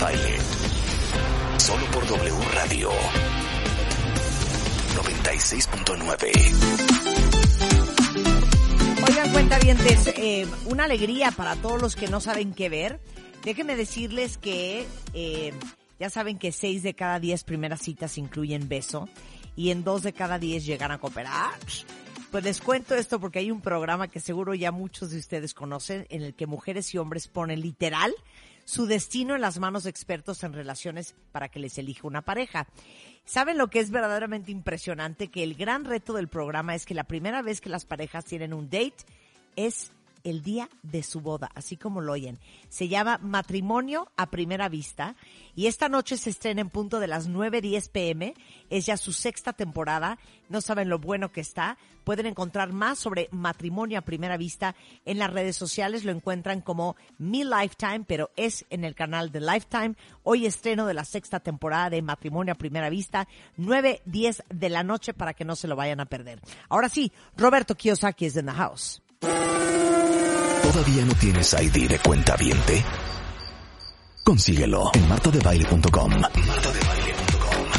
Baile. Solo por W Radio 96.9. Oigan, cuentavientes, eh, una alegría para todos los que no saben qué ver. Déjenme decirles que eh, ya saben que seis de cada diez primeras citas incluyen beso y en dos de cada diez llegan a cooperar. Pues les cuento esto porque hay un programa que seguro ya muchos de ustedes conocen en el que mujeres y hombres ponen literal su destino en las manos de expertos en relaciones para que les elija una pareja. ¿Saben lo que es verdaderamente impresionante? Que el gran reto del programa es que la primera vez que las parejas tienen un date es el día de su boda, así como lo oyen. Se llama Matrimonio a Primera Vista y esta noche se estrena en punto de las 9.10 pm. Es ya su sexta temporada. No saben lo bueno que está. Pueden encontrar más sobre Matrimonio a Primera Vista en las redes sociales. Lo encuentran como Mi Lifetime, pero es en el canal de Lifetime. Hoy estreno de la sexta temporada de Matrimonio a Primera Vista, 9.10 de la noche para que no se lo vayan a perder. Ahora sí, Roberto Kiyosaki es in the house. ¿Todavía no tienes ID de cuenta viente? Consíguelo en martadebaile.com.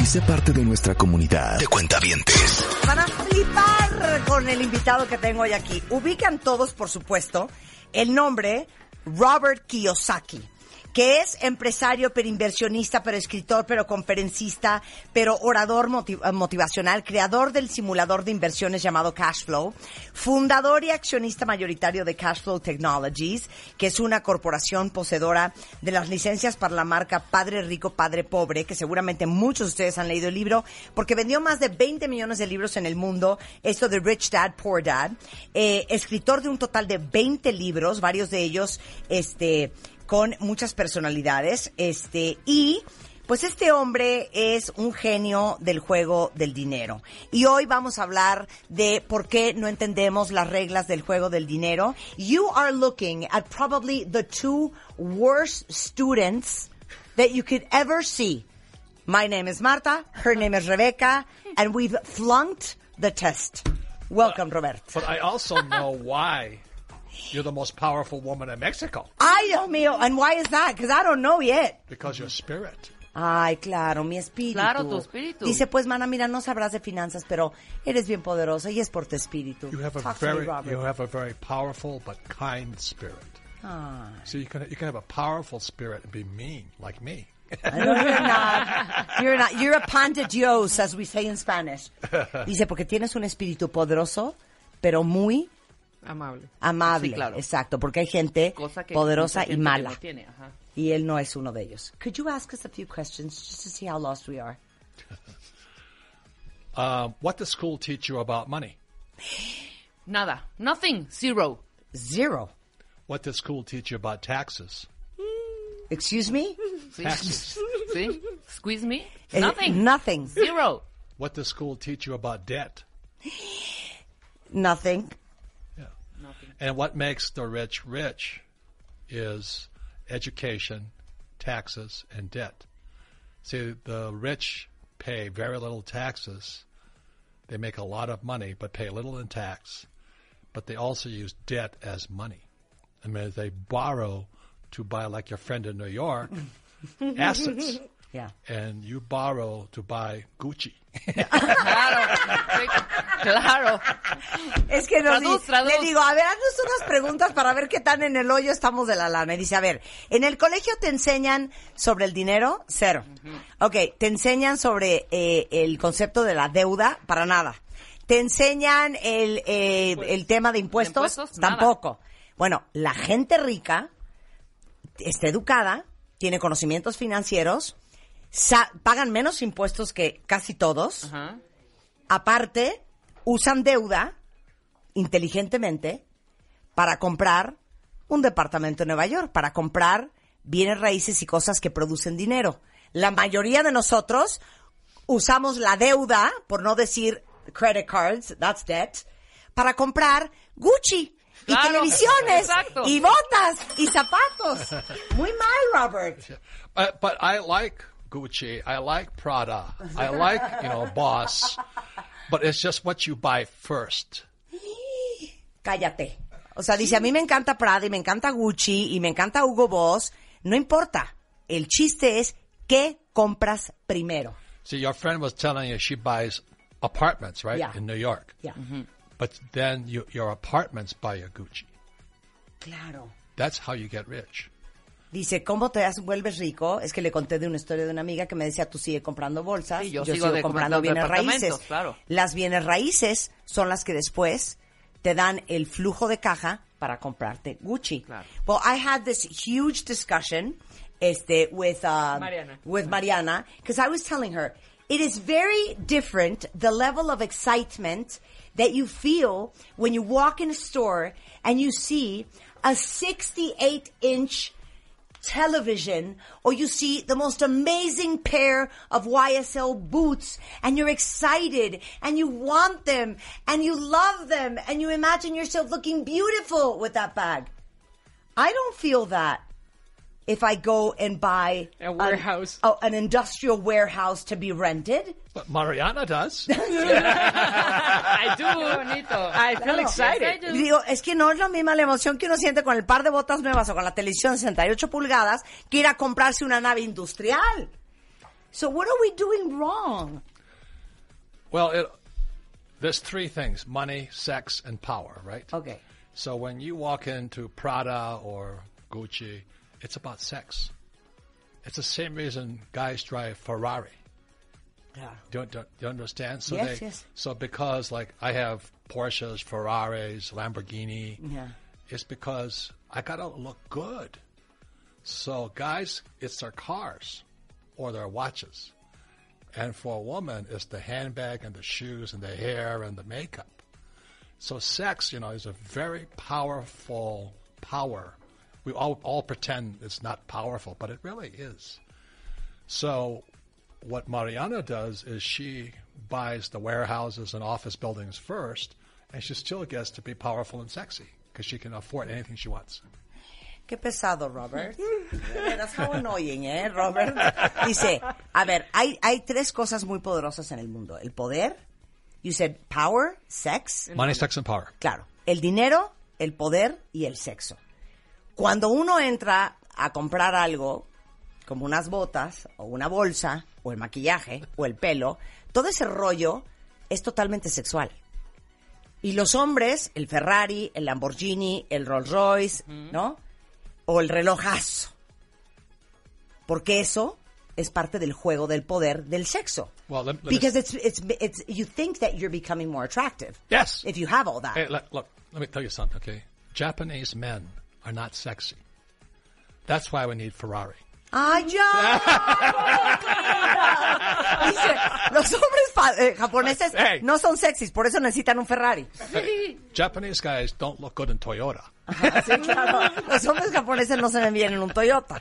Y sé parte de nuestra comunidad de cuentavientes. Van a flipar con el invitado que tengo hoy aquí. Ubican todos, por supuesto, el nombre Robert Kiyosaki que es empresario, pero inversionista, pero escritor, pero conferencista, pero orador motiv- motivacional, creador del simulador de inversiones llamado Cashflow, fundador y accionista mayoritario de Cashflow Technologies, que es una corporación poseedora de las licencias para la marca Padre Rico, Padre Pobre, que seguramente muchos de ustedes han leído el libro, porque vendió más de 20 millones de libros en el mundo, esto de Rich Dad, Poor Dad, eh, escritor de un total de 20 libros, varios de ellos, este, con muchas personalidades, este, y pues este hombre es un genio del juego del dinero. Y hoy vamos a hablar de por qué no entendemos las reglas del juego del dinero. You are looking at probably the two worst students that you could ever see. My name is Marta, her name is Rebecca, and we've flunked the test. Welcome, Robert. But I also know why you're the most powerful woman in Mexico. Ay, Dios mío, and why is that? Because I don't know yet. Because your spirit. Ay, claro, mi espíritu. Claro, tu espíritu. Dice, pues, mana, mira, no sabrás de finanzas, pero eres bien poderosa y es por tu espíritu. You have a Talk me, very you have a very powerful but kind spirit. Ah. So you can you can have a powerful spirit and be mean like me. No, you're not. You're not. You're a pan de Dios, as we say in Spanish. Dice, porque tienes un espíritu poderoso, pero muy Amable. amable. Sí, claro. Exacto, porque hay gente Cosa que poderosa mucha y gente que mala. no tiene, ajá. Y él no es uno de ellos. Could you ask us a few questions just to see how lost we are? Um, what does school teach you about money? Nada. Nothing. Zero. Zero. What does school teach you about taxes? Excuse me? Sí. Taxes. ¿Sí? Squeeze me? Eh, Nothing. Nothing. Zero. what does school teach you about debt? Nothing. And what makes the rich rich is education, taxes, and debt. See, the rich pay very little taxes. They make a lot of money, but pay little in tax. But they also use debt as money. I mean, they borrow to buy, like your friend in New York, assets. Yeah. And you borrow to buy Gucci. Claro. Sí, Claro. Es que nos Traduz, di- traduz. le digo, a ver, haznos unas preguntas para ver qué tan en el hoyo estamos de la lana. Y dice, a ver, ¿en el colegio te enseñan sobre el dinero? Cero. Ok, ¿te enseñan sobre eh, el concepto de la deuda? Para nada. ¿Te enseñan el, eh, el tema de impuestos? impuestos? Nada. Tampoco. Bueno, la gente rica está educada, tiene conocimientos financieros, pagan menos impuestos que casi todos. Ajá. Aparte, usan deuda inteligentemente para comprar un departamento en Nueva York, para comprar bienes raíces y cosas que producen dinero. La mayoría de nosotros usamos la deuda, por no decir credit cards, that's debt, para comprar Gucci y Claro, televisiones exacto. y botas y zapatos. Muy mal, Robert. Uh, but I like Gucci. I like Prada. I like, you know, Boss. But it's just what you buy first. cállate. O sea, dice, a mí me encanta Prada y me encanta Gucci y me encanta Hugo Boss. No importa. el chiste es qué compras primero. See, your friend was telling you she buys apartments, right, Yeah. in New York. Ya. Mm-hmm. But then you, your apartments buy you Gucci. Claro. That's how you get rich. Dice, ¿cómo te vuelves rico? Es que le conté de una historia de una amiga que me decía, tú sigue comprando bolsas, Sí, yo yo, sigo comprando bienes raíces. claro. Las bienes raíces son las que después te dan el flujo de caja para comprarte Gucci. Claro. Well, I had this huge discussion este, with, uh, Mariana. with Mariana, because I was telling her, it is very different, the level of excitement that you feel when you walk in a store and you see a 68 inch television or you see the most amazing pair of YSL boots and you're excited and you want them and you love them and you imagine yourself looking beautiful with that bag. I don't feel that if I go and buy A an- warehouse. oh, an industrial warehouse to be rented. But Mariana does. I do. bonito. I feel excited. Y digo, es que no es la misma la emoción que uno siente con el par de botas nuevas o con la televisión de 68 pulgadas que ir a comprarse una nave industrial. So what are we doing wrong? well, it, there's three things: money, sex, and power, right? Okay. So when you walk into Prada or Gucci, it's about sex. It's the same reason guys drive Ferrari. Yeah. Do you, do you understand? So Yes, they, yes. So because like I have Porsches, Ferraris, Lamborghini, Yeah. it's because I gotta look good. So guys, it's their cars or their watches, and for a woman, it's the handbag and the shoes and the hair and the makeup. So sex, you know, is a very powerful power. We all, all pretend it's not powerful, but it really is. So what Mariana does is she buys the warehouses and office buildings first, and she still gets to be powerful and sexy because she can afford anything she wants. Qué pesado, Robert. Veras, how annoying, ¿eh, Robert? Dice, a ver, hay, hay tres cosas muy poderosas en el mundo. El poder, you said power, sex, Money, sex, and power. Claro, el dinero, el poder y el sexo. Cuando uno entra a comprar algo, como unas botas, o una bolsa, o el maquillaje, o el pelo, todo ese rollo es totalmente sexual. Y los hombres, el Ferrari, el Lamborghini, el Rolls Royce, ¿no? O el relojazo. Porque eso es parte del juego del poder del sexo. Well, let- let Because it's, it's, it's, you think that you're becoming more attractive. Yes. If you have all that. Hey, look, let me tell you something, okay? Japanese men are not sexy. That's why we need Ferrari. ¡Ay, ya! Dice, los hombres eh, japoneses Hey. no son sexys, por eso necesitan un Ferrari. Japanese guys don't look good in Toyota, Sí, claro. Los hombres japoneses no se ven bien en un Toyota.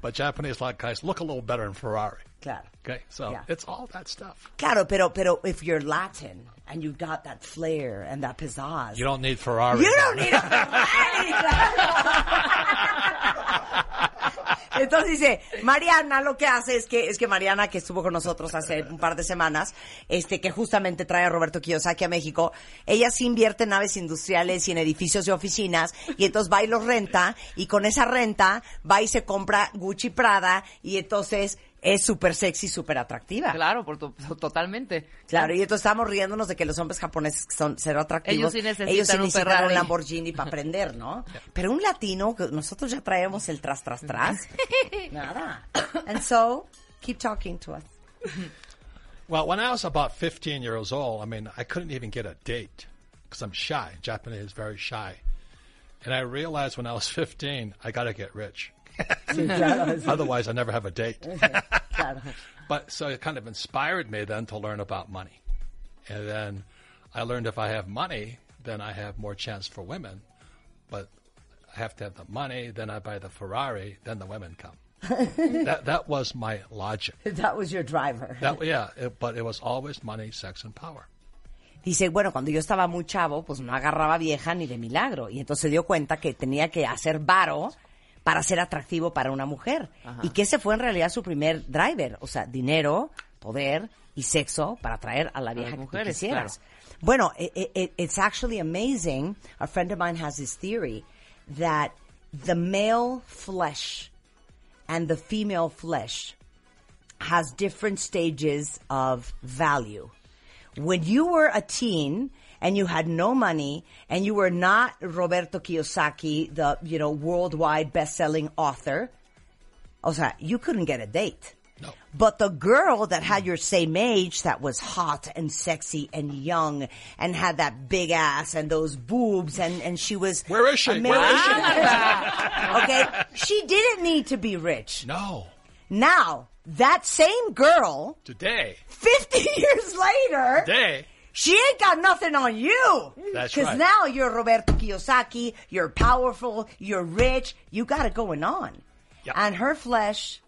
but Japanese like guys look a little better in Ferrari. Claro. Okay, so Yeah. it's all that stuff. Claro, pero, pero if you're Latin and you've got that flair and that pizzazz, You don't need Ferrari. You don't need a Ferrari. dice, Mariana lo que hace es que, es que Mariana, que estuvo con nosotros hace un par de semanas, este, que justamente trae a Roberto Kiyosaki a México, ella sí invierte en naves industriales y en edificios de oficinas, y entonces va y los renta, y con esa renta va y se compra Gucci Prada, y entonces es súper sexy, súper atractiva. Claro, por to- totalmente. Claro, y entonces estamos riéndonos de que los hombres japoneses que son cero atractivos. Ellos sí necesitan ellos sí un necesitan Ferrari. un Lamborghini para aprender, ¿no? Pero un latino, nosotros ya traemos el tras, tras, tras. Nada. And so, keep talking to us. Well, when I was about 15 years old, I mean, I couldn't even get a date because I'm shy. Japanese is very shy. And I realized when I was 15, I got to get rich. Otherwise, I never have a date. But so it kind of inspired me then to learn about money. And then I learned if I have money, then I have more chance for women. But I have to have the money, then I buy the Ferrari, then the women come. that that was my logic. That was your driver. That yeah, it, but it was always money, sex, and power. Dice, bueno, cuando yo estaba muy chavo, pues no agarraba vieja ni de milagro. Y entonces se dio cuenta que tenía que hacer varo para ser atractivo para una mujer. Y que ese fue en realidad su primer driver. O sea, dinero, poder y sexo para atraer a la vieja que mujeres, quisieras. Bueno, i- i- i- it's actually amazing. A friend of mine has this theory that the male flesh and the female flesh has different stages of value. When you were a teen and you had no money and you were not Roberto Kiyosaki, the, you know, worldwide best-selling author, o sea, you couldn't get a date. No. But the girl that had your same age that was hot and sexy and young and had that big ass and those boobs and, and she was Where is she? Where is she? okay? She didn't need to be rich. No. Now, that same girl, Today. 50 years later, Today. She ain't got nothing on you. That's Because right. now you're Roberto Kiyosaki, you're powerful, you're rich, you got it going on. Yep. And her flesh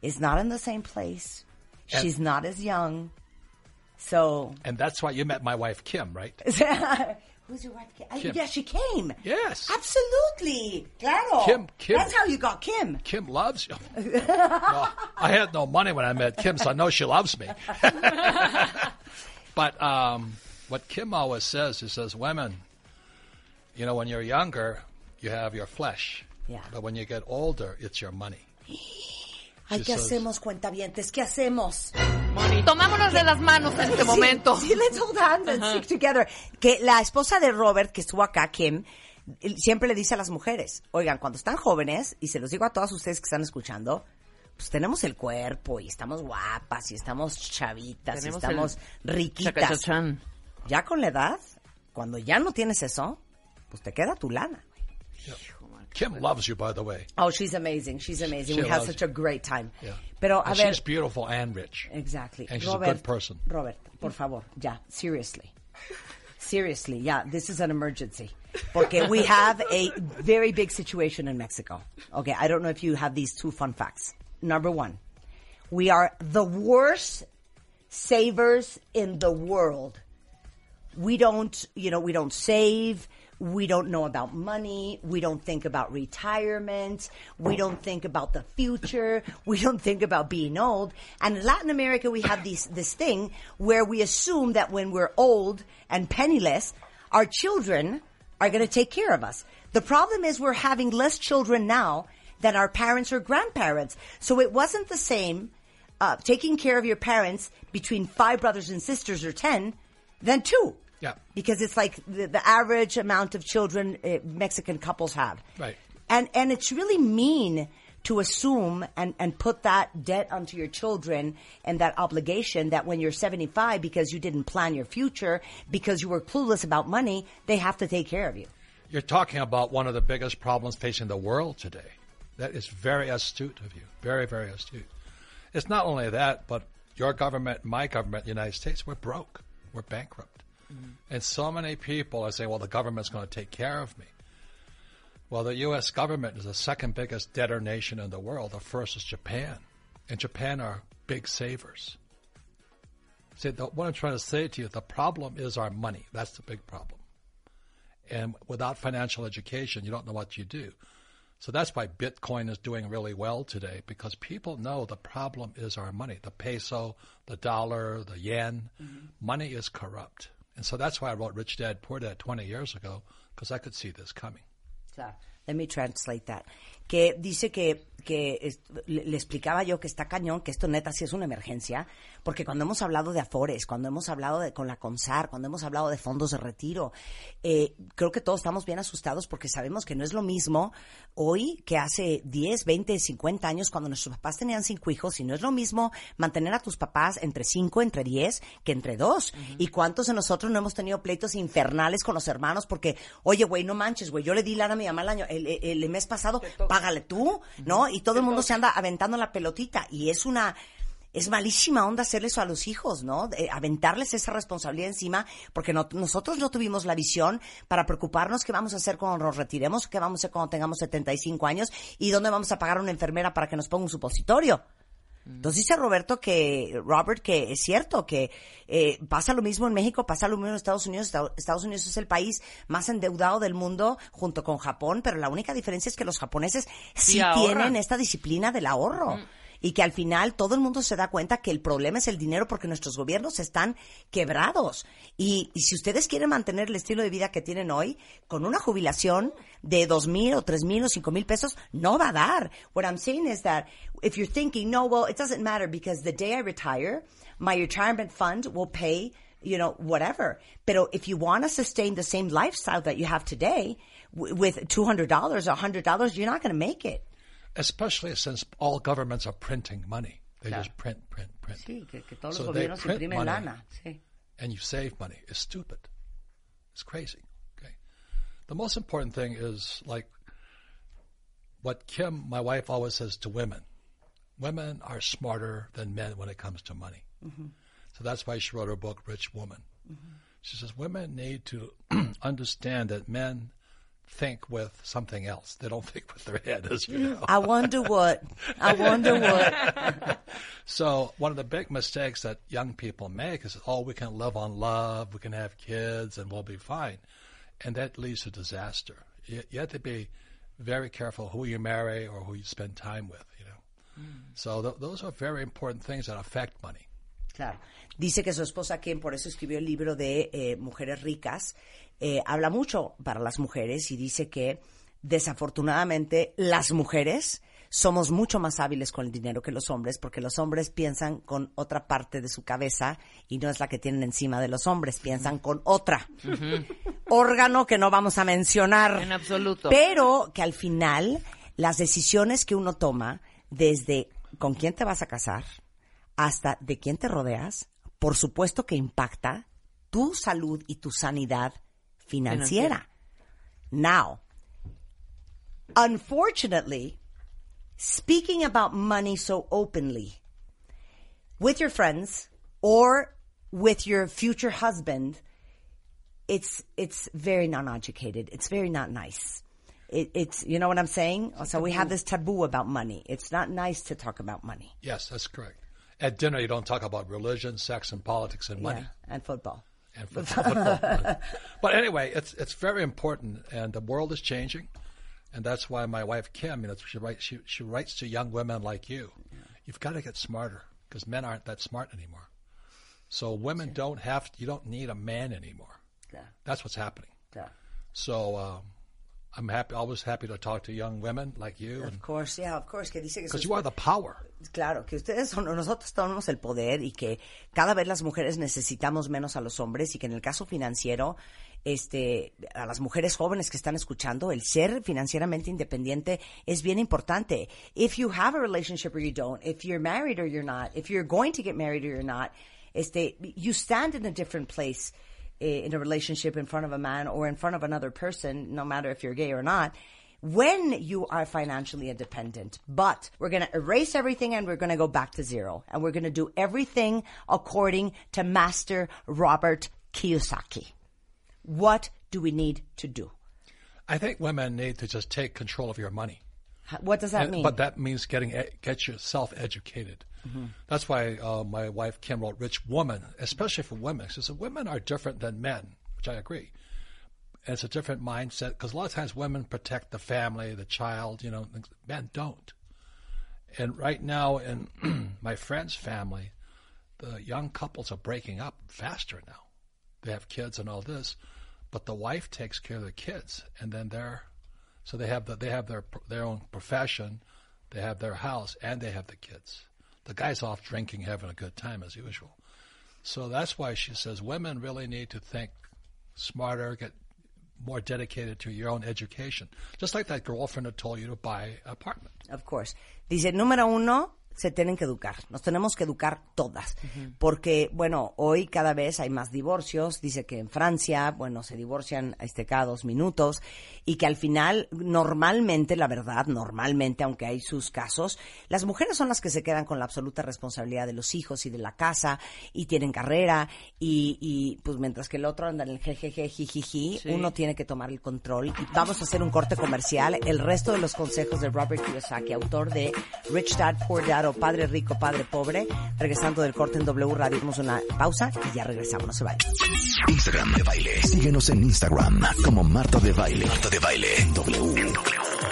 is not in the same place. And- She's not as young. So, And that's why you met my wife, Kim, right? who's your wife? I- Kim. Yeah, she came. Yes. Absolutely. Claro. Kim- Kim. That's how you got Kim. Kim loves you. no, I had no money when I met Kim, so I know she loves me. but um, what Kim always says, he says, women, you know, when you're younger, you have your flesh. Yeah. But when you get older, it's your money. Ay, She ¿qué hacemos, cuentavientes? ¿Qué hacemos? Tomámonos de las manos en este momento. Sí, let's hold hands and stick together. Que la esposa de Robert, que estuvo acá, Kim, siempre le dice a las mujeres, oigan, cuando están jóvenes, y se los digo a todas ustedes que están escuchando, pues tenemos el cuerpo y estamos guapas y estamos chavitas Tenemos y estamos riquitas. Ya con la edad, cuando ya no tienes eso, pues te queda tu lana. Kim loves you, by the way. Oh, she's amazing. She's amazing. She we had such a great time. Yeah. Pero, a And ver. she's beautiful and rich. Exactly. And she's a Robert, good person. Robert, por favor, ya, seriously. Seriously, yeah, this is an emergency. Porque we have a very big situation in Mexico. Okay, I don't know if you have these two fun facts. Number one, we are the worst savers in the world. We don't, you know, we don't save. We don't know about money. We don't think about retirement. We don't think about the future. We don't think about being old. And in Latin America, we have these, this thing where we assume that when we're old and penniless, our children are going to take care of us. The problem is we're having less children now than our parents or grandparents. So it wasn't the same uh, taking care of your parents between five brothers and sisters or ten than two. Yeah. Because it's like the, the average amount of children uh, Mexican couples have. Right. And and it's really mean to assume and, and put that debt onto your children and that obligation that when you're 75 because you didn't plan your future, because you were clueless about money, they have to take care of you. You're talking about one of the biggest problems facing the world today. That is very astute of you. Very, very astute. It's not only that, but your government, my government, the United States, we're broke. We're bankrupt. Mm-hmm. And so many people are saying, well, the government's going to take care of me. Well, the U.S. government is the second biggest debtor nation in the world. The first is Japan. And Japan are big savers. See, the, what I'm trying to say to you, the problem is our money. That's the big problem. And without financial education, you don't know what you do. So that's why Bitcoin is doing really well today because people know the problem is our money. The peso, the dollar, the yen. Mm-hmm. Money is corrupt. And so that's why I wrote Rich Dad Poor Dad 20 years ago because I could see this coming. Claro. Let me translate that. Que dice que, que es- le, le explicaba yo que está cañón, que esto neta sí es una emergencia, porque cuando hemos hablado de Afores, cuando hemos hablado de con la CONSAR, cuando hemos hablado de fondos de retiro, eh, creo que todos estamos bien asustados porque sabemos que no es lo mismo hoy que hace 10, 20, 50 años cuando nuestros papás tenían cinco hijos y no es lo mismo mantener a tus papás entre 5, entre 10 que entre dos. ¿Y cuántos de nosotros no hemos tenido pleitos infernales con los hermanos porque, oye, güey, no manches, güey, yo le di lana a mi mamá el año, el, el- el mes pasado, págale tú, ¿no? Y todo el mundo se anda aventando la pelotita y es una... Es malísima onda hacerle eso a los hijos, ¿no? Aventarles esa responsabilidad encima, porque no- nosotros no tuvimos la visión para preocuparnos qué vamos a hacer cuando nos retiremos, qué vamos a hacer cuando tengamos 75 años y dónde vamos a pagar a una enfermera para que nos ponga un supositorio. Entonces dice Roberto que, Robert, que es cierto que eh, pasa lo mismo en México, pasa lo mismo en Estados Unidos. Esta- Estados Unidos es el país más endeudado del mundo junto con Japón, pero la única diferencia es que los japoneses sí, tienen esta disciplina del ahorro. Y que al final todo el mundo se da cuenta que el problema es el dinero porque nuestros gobiernos están quebrados. Y, y si ustedes quieren mantener el estilo de vida que tienen hoy, con una jubilación de dos mil o tres mil o cinco mil pesos, no va a dar. What I'm saying is that if you're thinking, no, well, it doesn't matter because the day I retire, my retirement fund will pay you know, whatever. Pero if you want to sustain the same lifestyle that you have today with $200 or $100, you're not going to make it. Especially since all governments are printing money. They Claro. just print, print, print. Sí, que, que todos So los gobiernos imprimen lana. Sí. and you save money It's stupid. It's crazy. Okay. The most important thing is like what Kim, my wife, always says to women. Women are smarter than men when it comes to money. Mm-hmm. So that's why she wrote her book, Rich Woman. Mm-hmm. She says women need to understand that men think with something else. They don't think with their head, as you know. I wonder what. I wonder what. So one of the big mistakes that young people make is, oh, we can live on love, we can have kids, and we'll be fine, and that leads to disaster. You, you have to be very careful who you marry or who you spend time with. You know, mm. so th- those are very important things that affect money. Claro. Dice que su esposa, Kim, por eso escribió el libro de eh, Mujeres Ricas, eh, habla mucho para las mujeres y dice que desafortunadamente las mujeres somos mucho más hábiles con el dinero que los hombres porque los hombres piensan con otra parte de su cabeza y no es la que tienen encima de los hombres, piensan con otra. Órgano que no vamos a mencionar. En absoluto. Pero que al final las decisiones que uno toma desde con quién te vas a casar hasta de quién te rodeas, por supuesto que impacta tu salud y tu sanidad financiera. Now, unfortunately, speaking about money so openly with your friends or with your future husband, it's it's very non-educated. It's very not nice. It, it's you know what I'm saying. So we have this taboo about money. It's not nice to talk about money. Yes, that's correct. At dinner, you don't talk about religion, sex, and politics and money. Yeah, and football. and football. football. but anyway, it's it's very important, and the world is changing, and that's why my wife Kim, you know, she writes she she writes to young women like you. You've got to get smarter because men aren't that smart anymore. So women don't have you don't need a man anymore. Yeah, That's what's happening. yeah. So um, I'm happy, always happy to talk to young women like you, Of course, yeah, of course. Que dice que you are the power. Claro, que ustedes son, nosotros tenemos el poder y que cada vez las mujeres necesitamos menos a los hombres y que en el caso financiero, este, a las mujeres jóvenes que están escuchando, el ser financieramente independiente es bien importante. If you have a relationship or you don't, if you're married or you're not, if you're going to get married or you're not, este, you stand in a different place Eh, in a relationship in front of a man or in front of another person, no matter if you're gay or not when you are financially independent. But we're going to erase everything and we're going to go back to zero. And we're going to do everything according to Master Robert Kiyosaki. What do we need to do? I think women need to just take control of your money. What does that And- mean? But that means getting get yourself educated. Mm-hmm. That's why uh, my wife Kim wrote "Rich Woman," especially for women. She said women are different than men, which I agree. And it's a different mindset because a lot of times women protect the family, the child. You know, men don't. And right now, in my friend's family, the young couples are breaking up faster now. They have kids and all this, but the wife takes care of the kids, and then they're so they have the, they have their their own profession, they have their house, and they have the kids. The guy's off drinking, having a good time as usual. So that's why she says women really need to think smarter, get more dedicated to your own education. Just like that girlfriend that told you to buy an apartment. Of course. Dice, número uno, se tienen que educar. Nos tenemos que educar todas. Porque, bueno, hoy cada vez hay más divorcios. Dice que en Francia, bueno, se divorcian este, cada dos minutos. Y que al final, normalmente, la verdad, normalmente, aunque hay sus casos, las mujeres son las que se quedan con la absoluta responsabilidad de los hijos y de la casa. Y tienen carrera. Y, y pues mientras que el otro anda en el jejeje, jijiji, Sí. uno tiene que tomar el control. Y vamos a hacer un corte comercial. El resto de los consejos de Robert Kiyosaki, autor de Rich Dad, Poor Dad Padre Rico, Padre Pobre. Regresando del corte en W Radio, damos una pausa y ya regresamos. No se vayan. Instagram de baile. Síguenos en Instagram como Marta de Baile. Marta de Baile en W.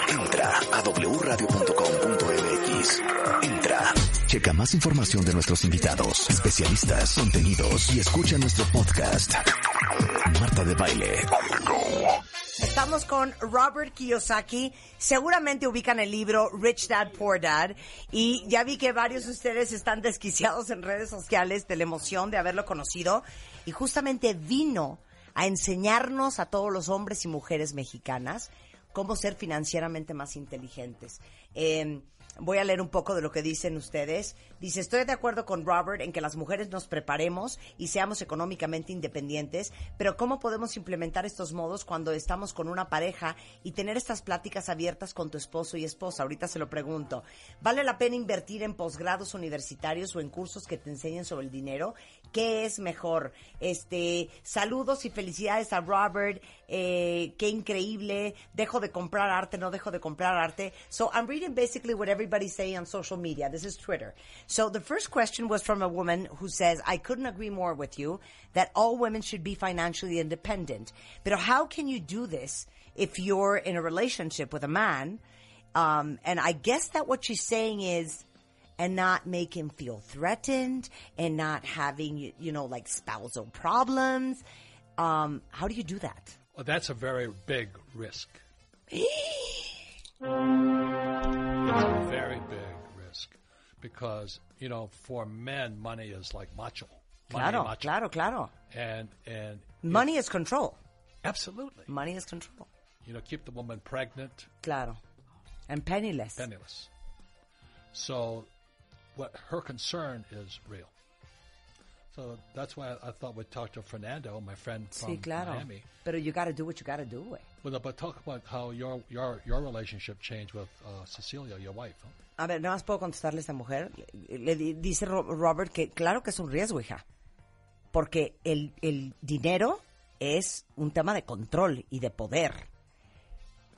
Entra a wradio.com.mx. Entra. Checa más información de nuestros invitados, especialistas, contenidos y escucha nuestro podcast. Marta de Baile. Estamos con Robert Kiyosaki. Seguramente ubican el libro Rich Dad Poor Dad. Y ya vi que varios de ustedes están desquiciados en redes sociales de la emoción de haberlo conocido. Y justamente vino a enseñarnos a todos los hombres y mujeres mexicanas cómo ser financieramente más inteligentes. Eh, Voy a leer un poco de lo que dicen ustedes. Dice, estoy de acuerdo con Robert en que las mujeres nos preparemos y seamos económicamente independientes, pero ¿cómo podemos implementar estos modos cuando estamos con una pareja y tener estas pláticas abiertas con tu esposo y esposa? Ahorita se lo pregunto. ¿Vale la pena invertir en posgrados universitarios o en cursos que te enseñen sobre el dinero? ¿Qué es mejor? Este, saludos y felicidades a Robert. Eh, qué increíble. Dejo de comprar arte, no dejo de comprar arte. So I'm reading basically what everybody's saying on social media. This is Twitter. So the first question was from a woman who says, I couldn't agree more with you that all women should be financially independent. But how can you do this if you're in a relationship with a man? Um, and I guess that what she's saying is, and not make him feel threatened and not having, you know, like spousal problems. Um, how do you do that? Well, that's a very big risk. it's a very big risk because, you know, for men, money is like macho. Money Claro, macho. claro, claro. And, and Money is control. absolutely. Money is control. You know, keep the woman pregnant, Claro. And penniless. penniless. So, what her concern is real. So that's why I thought we'd talk to Fernando, my friend from Sí, claro. Miami. Pero you gotta do what you gotta do, güey. Well, but talk about how your your your relationship changed with uh, Cecilia, your wife. huh? A ver, nada más puedo contestarle a esta mujer. Le, le di- dice Ro- Robert que claro que es un riesgo, hija. Porque el, el dinero es un tema de control y de poder.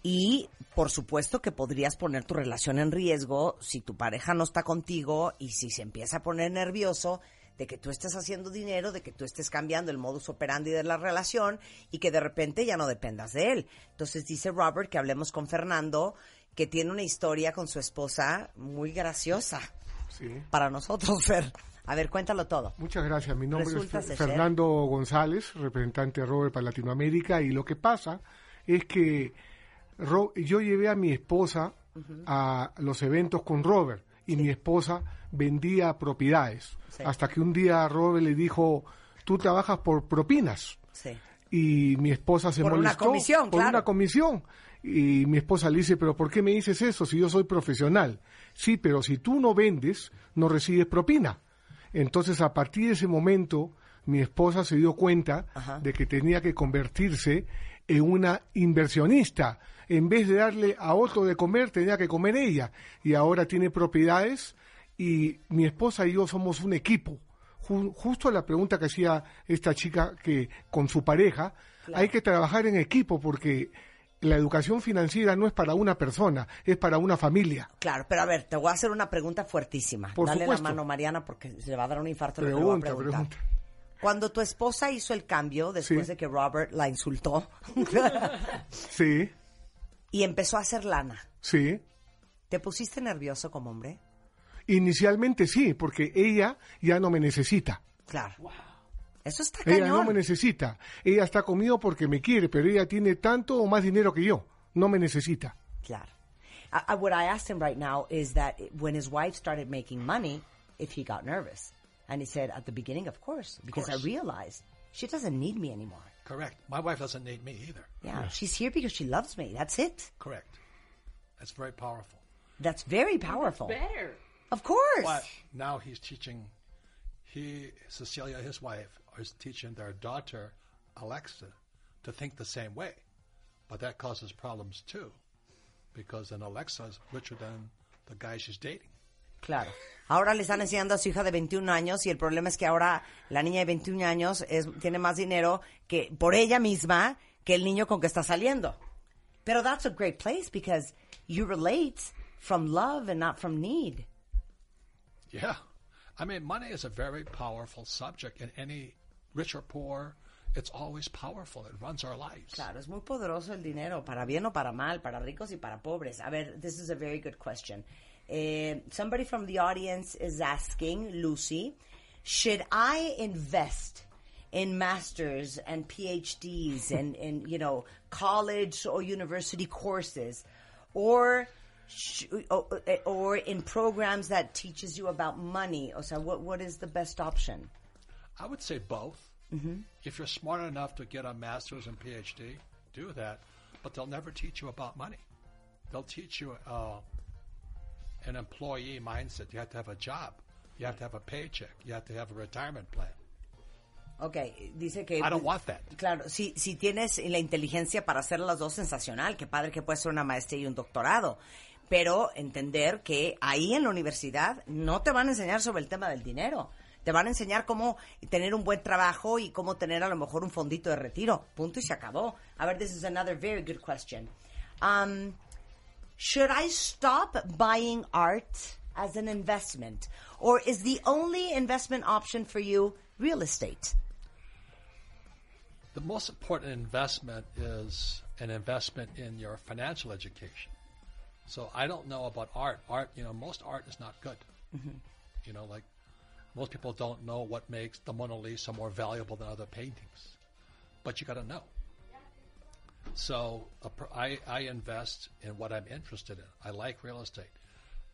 Y por supuesto que podrías poner tu relación en riesgo si tu pareja no está contigo y si se empieza a poner nervioso de que tú estés haciendo dinero, de que tú estés cambiando el modus operandi de la relación y que de repente ya no dependas de él. Entonces dice Robert que hablemos con Fernando, que tiene una historia con su esposa muy graciosa Sí. para nosotros, Fer. A ver, cuéntalo todo. Muchas gracias. Mi nombre Resulta es ser- Fernando González, representante de Robert para Latinoamérica. Y lo que pasa es que Ro- yo llevé a mi esposa a los eventos con Robert y mi esposa vendía propiedades. Sí. Hasta que un día Robert le dijo, tú trabajas por propinas. Sí. Y mi esposa se Por una molestó. comisión, por claro. una comisión. Y mi esposa le dice, pero ¿por qué me dices eso si yo soy profesional? Sí, pero si tú no vendes, no recibes propina. Entonces, a partir de ese momento, mi esposa se dio cuenta Ajá. de que tenía que convertirse en una inversionista. En vez de darle a otro de comer, tenía que comer ella. Y ahora tiene propiedades y mi esposa y yo somos un equipo. Ju- justo la pregunta que hacía esta chica que con su pareja, hay que trabajar en equipo porque la educación financiera no es para una persona, es para una familia. Claro, pero a ver, te voy a hacer una pregunta fuertísima. Por Dale supuesto. la mano, Mariana, porque se le va a dar un infarto. lo que le voy a Pregunta, preguntar. pregunta. Cuando tu esposa hizo el cambio, después Sí. de que Robert la insultó, Sí, y empezó a hacer lana, sí. ¿te pusiste nervioso como hombre? Inicialmente sí, porque ella ya no me necesita. Claro. Eso está Ella cañón. no me necesita. Ella está conmigo porque me quiere, pero ella tiene tanto o más dinero que yo. No me necesita. Claro. I, I- what I asked him right now is that when his wife started making money, if he got nervous. And he said, at the beginning, of course, because course. I realized she doesn't need me anymore. Correct. My wife doesn't need me either. Yeah, she's here because she loves me. That's it. Correct. That's very powerful. That's very powerful. Better. Of course. But now he's teaching, he, Cecilia, his wife, is teaching their daughter, Alexa, to think the same way. But that causes problems too, because then Alexa is richer than the guy she's dating. Claro. Ahora le están enseñando a su hija de 21 años y el problema es que ahora la niña de 21 años es, tiene más dinero que por ella misma que el niño con que está saliendo. Pero that's a great place because you relate from love and not from need. Yeah. I mean, money is a very powerful subject, and any rich or poor, it's always powerful. It runs our lives. Claro, es muy poderoso el dinero, para bien o para mal, para ricos y para pobres. A ver, this is a very good question. Uh, somebody from the audience is asking, Lucy, should I invest in masters and PhDs and, and you know college or university courses, or sh- or, or in programs that teaches you about money? O sea, what what is the best option? I would say both. If you're smart enough to get a master's and PhD, do that. But they'll never teach you about money. They'll teach you uh, an employee mindset. You have to have a job. You have to have a paycheck. You have to have a retirement plan. Okay, dice que I don't want that. Claro, si, si tienes la inteligencia para hacer las dos, sensacional. Qué padre que puedes ser una maestría y un doctorado. Pero entender que ahí en la universidad no te van a enseñar sobre el tema del dinero. Te van a enseñar cómo tener un buen trabajo y cómo tener a lo mejor un fondito de retiro. Punto y se acabó. A ver, this is another very good question. Um, should I stop buying art as an investment? Or is the only investment option for you real estate? The most important investment is an investment in your financial education. So I don't know about art. Art, you know, most art is not good. Mm-hmm. You know, like most people don't know what makes the Mona Lisa more valuable than other paintings, but you got to know. So I, I invest in what I'm interested in. I like real estate.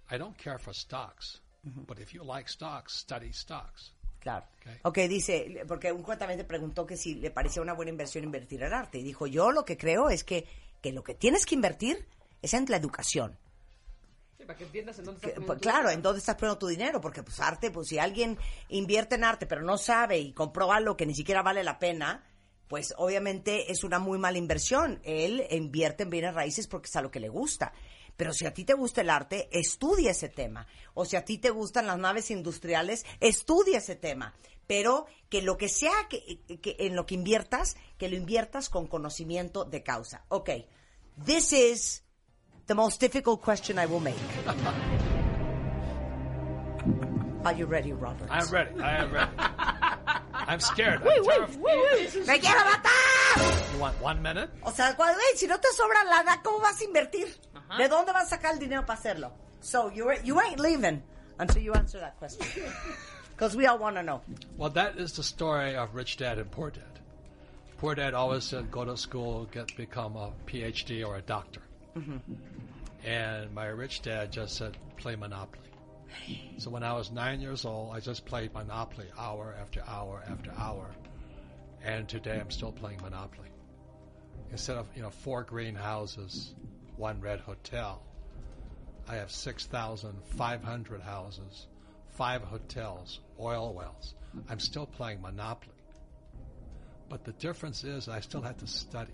I don't care for stocks, but if you like stocks, study stocks. Claro. Okay. ok, dice, porque un cuentamente preguntó que si le parecía una buena inversión invertir en arte. Y dijo, yo lo que creo es que, que lo que tienes que invertir es en la educación. Sí, para que entiendas en dónde estás pues, poniendo tu claro, dinero. ¿en dónde estás poniendo tu dinero? Porque pues arte, pues si alguien invierte en arte pero no sabe y compró algo que ni siquiera vale la pena, pues obviamente es una muy mala inversión. Él invierte en bienes raíces porque es a lo que le gusta. Pero si a ti te gusta el arte, estudia ese tema. O si a ti te gustan las naves industriales, estudia ese tema. Pero que lo que sea que, que en lo que inviertas, que lo inviertas con conocimiento de causa. Ok, this is the most difficult question I will make. Are you ready, Robert? I'm ready. I am ready. I'm scared. I'm terrified. ¡Me quiero matar! You want one minute? O sea, cuando, güey, si no te sobra lana, ¿cómo vas a invertir? ¿De dónde vas a sacar el dinero para hacerlo? So, you, you ain't leaving until you answer that question. Because we all want to know. Well, that is the story of Rich Dad and Poor Dad. Poor Dad always said, go to school, get become a PhD or a doctor. Mm-hmm. And my rich dad just said, play Monopoly. So when I was nine years old, I just played Monopoly hour after hour after hour. And today I'm still playing Monopoly. Instead of, you know, four green houses, one red hotel, I have 6,500 houses, five hotels, oil wells. I'm still playing Monopoly. But the difference is I still have to study.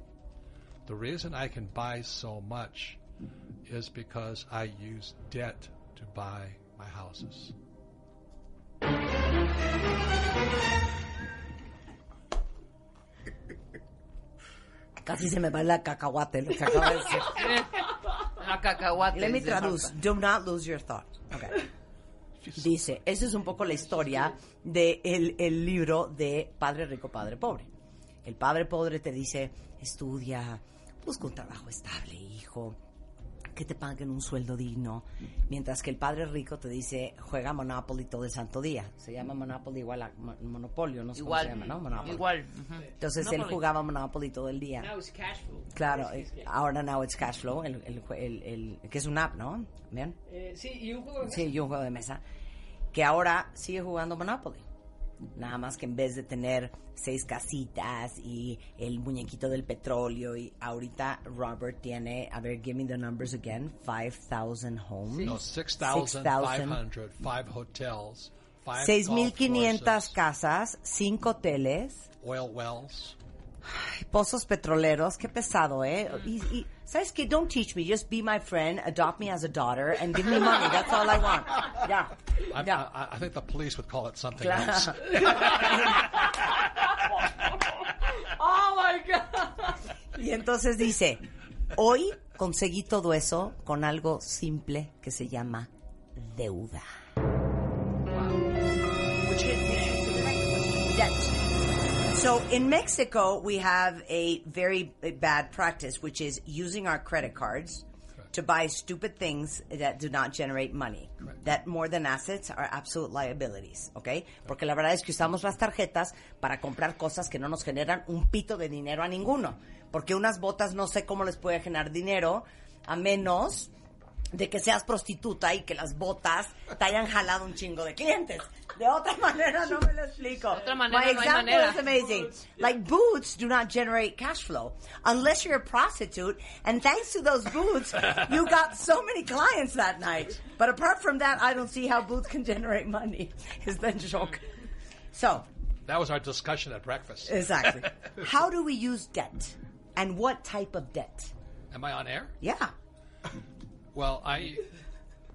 The reason I can buy so much is because I use debt to buy my houses. Casi se me va la cacahuate, lo que acaba de decir. A cacahuate. Let me traduce. Do not lose your thought. Okay. Dice, esa es un poco la historia de el, el libro de Padre Rico, Padre Pobre. El Padre Pobre te dice, estudia, busca un trabajo estable, hijo, que te paguen un sueldo digno. Mientras que el Padre Rico te dice, juega Monopoly todo el santo día. Se llama Monopoly igual a Mo- Monopolio, no sé cómo se Igual. llama, ¿no? Monopoly. Igual. ujú. Entonces él Monopoly. jugaba Monopoly todo el día. Now it's cash flow. Claro, Es- es- eh, ahora Now It's Cash Flow, el, el, el- el- que es una app, ¿no? ¿Bien? Eh, sí, y un juego de Sí, y un juego de mesa. Que ahora sigue jugando Monopoly. Nada más que en vez de tener seis casitas y el muñequito del petróleo y ahorita Robert tiene, a ver, give me the numbers again, 5,000 homes. No, 6,500, five hotels, five golf 6,500 courses, casas, 5 hoteles, oil wells. pozos petroleros, qué pesado, ¿eh? Y, y, ¿sabes qué? Don't teach me, just be my friend, adopt me as a daughter, and give me money, that's all I want. Ya, I, ya. I, I think the police would call it something Claro. else. Oh my god. Y entonces dice, hoy conseguí todo eso con algo simple que se llama deuda. Which is- which is So in Mexico, we have a very bad practice, which is using our credit cards to buy stupid things that do not generate money. That more than assets are absolute liabilities, okay? Porque la verdad es que usamos las tarjetas para comprar cosas que no nos generan un pito de dinero a ninguno. Porque unas botas no sé cómo les puede generar dinero a menos de que seas prostituta y que las botas te hayan jalado un chingo de clientes. De otra manera no me lo explico. De otra manera My no hay example manera. is amazing. Like boots do not generate cash flow unless you're a prostitute. And thanks to those boots, you got so many clients that night. But apart from that, I don't see how boots can generate money. Is the joke. So, That was our discussion at breakfast. exactly. How do we use debt? And what type of debt? Am I on air? Yeah. Well, I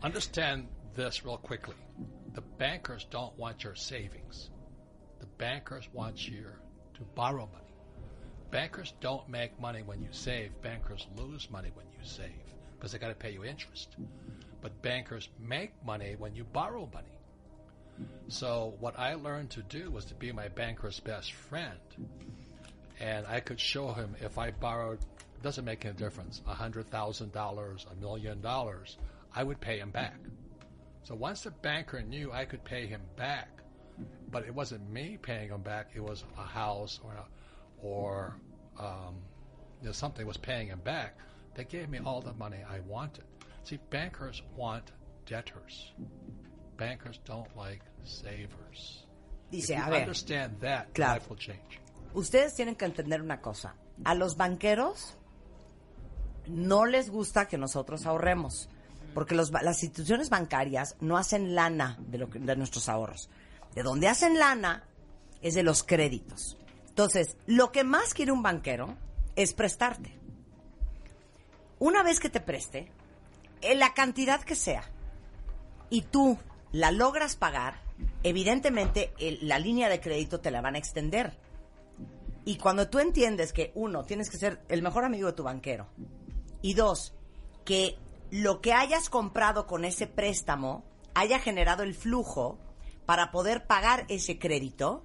understand this real quickly. The bankers don't want your savings. The bankers want you to borrow money. Bankers don't make money when you save. Bankers lose money when you save because they got to pay you interest. But bankers make money when you borrow money. So what I learned to do was to be my banker's best friend. And I could show him if I borrowed, doesn't make any difference, a hundred thousand dollars, a million dollars, I would pay him back. So once the banker knew I could pay him back, but it wasn't me paying him back, it was a house or a, or um, you know, something was paying him back. They gave me all the money I wanted. See, bankers want debtors. Bankers don't like savers. Dice, a ver. understand that, Claro. life will change. Ustedes tienen que entender una cosa. A los banqueros no les gusta que nosotros ahorremos, porque los las instituciones bancarias no hacen lana de, lo que- de nuestros ahorros. De donde hacen lana es de los créditos. Entonces, lo que más quiere un banquero es prestarte. Una vez que te preste, en la cantidad que sea, y tú la logras pagar, evidentemente la línea de crédito te la van a extender. Y cuando tú entiendes que, uno, tienes que ser el mejor amigo de tu banquero, y dos, que lo que hayas comprado con ese préstamo haya generado el flujo para poder pagar ese crédito,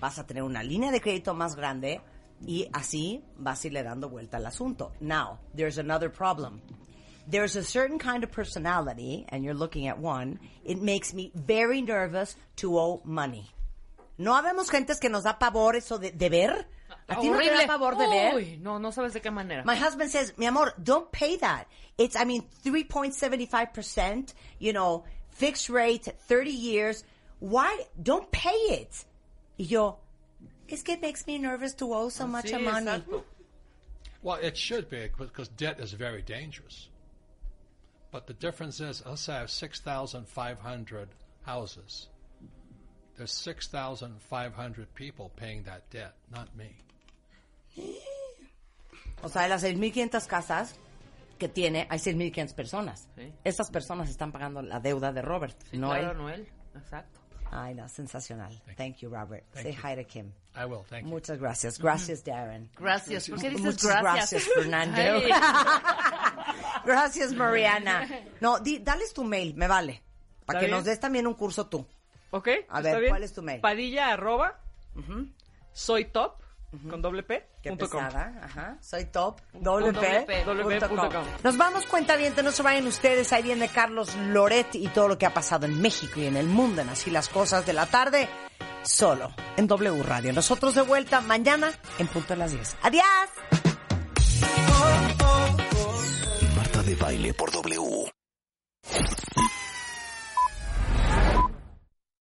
vas a tener una línea de crédito más grande y así vas a irle dando vuelta al asunto. Now, there's another problem. There's a certain kind of personality, and you're looking at one, it makes me very nervous to owe money. ¿No habemos gentes que nos da pavor eso de, de ver? ¿A ti no te da pavor de ver? Uy, no, no sabes de qué manera. My husband says, mi amor, don't pay that. It's, I mean, 3.75%, you know, fixed rate, 30 years. Why? Don't pay it. Y yo, es que it makes me nervous to owe so much Sí, money. exacto. Well, it should be because debt is very dangerous. But the difference is, let's say I have 6,500 houses. There's 6,500 people paying that debt, not me. O sea, de las 6.500 casas que tiene, hay 6.500 personas. Sí. Estas personas están pagando la deuda de Robert, no claro, él. Noel. Exacto. Ay, no, sensacional. Thank you, Robert. Say you. hi to Kim. I will, thank you. Muchas gracias. Gracias, Darren. Gracias. ¿Por qué dices Muchas gracias? gracias, Fernando. Gracias, Mariana. No, di, dales tu mail, me vale. Para ¿Está que bien? nos des también un curso tú. ¿Ok? A ¿está ver, bien? ¿cuál es tu mail? Padilla arroba soy top con doble P Qué punto com. pesada. Ajá. Soy top. Doble P. P. Doble P punto punto com. com. Nos vamos, cuenta bien, no se vayan ustedes. Ahí viene Carlos Loret y todo lo que ha pasado en México y en el mundo en Así las Cosas de la tarde. Solo en W Radio. Nosotros de vuelta mañana en punto de las 10. ¡Adiós! Marta de baile por W.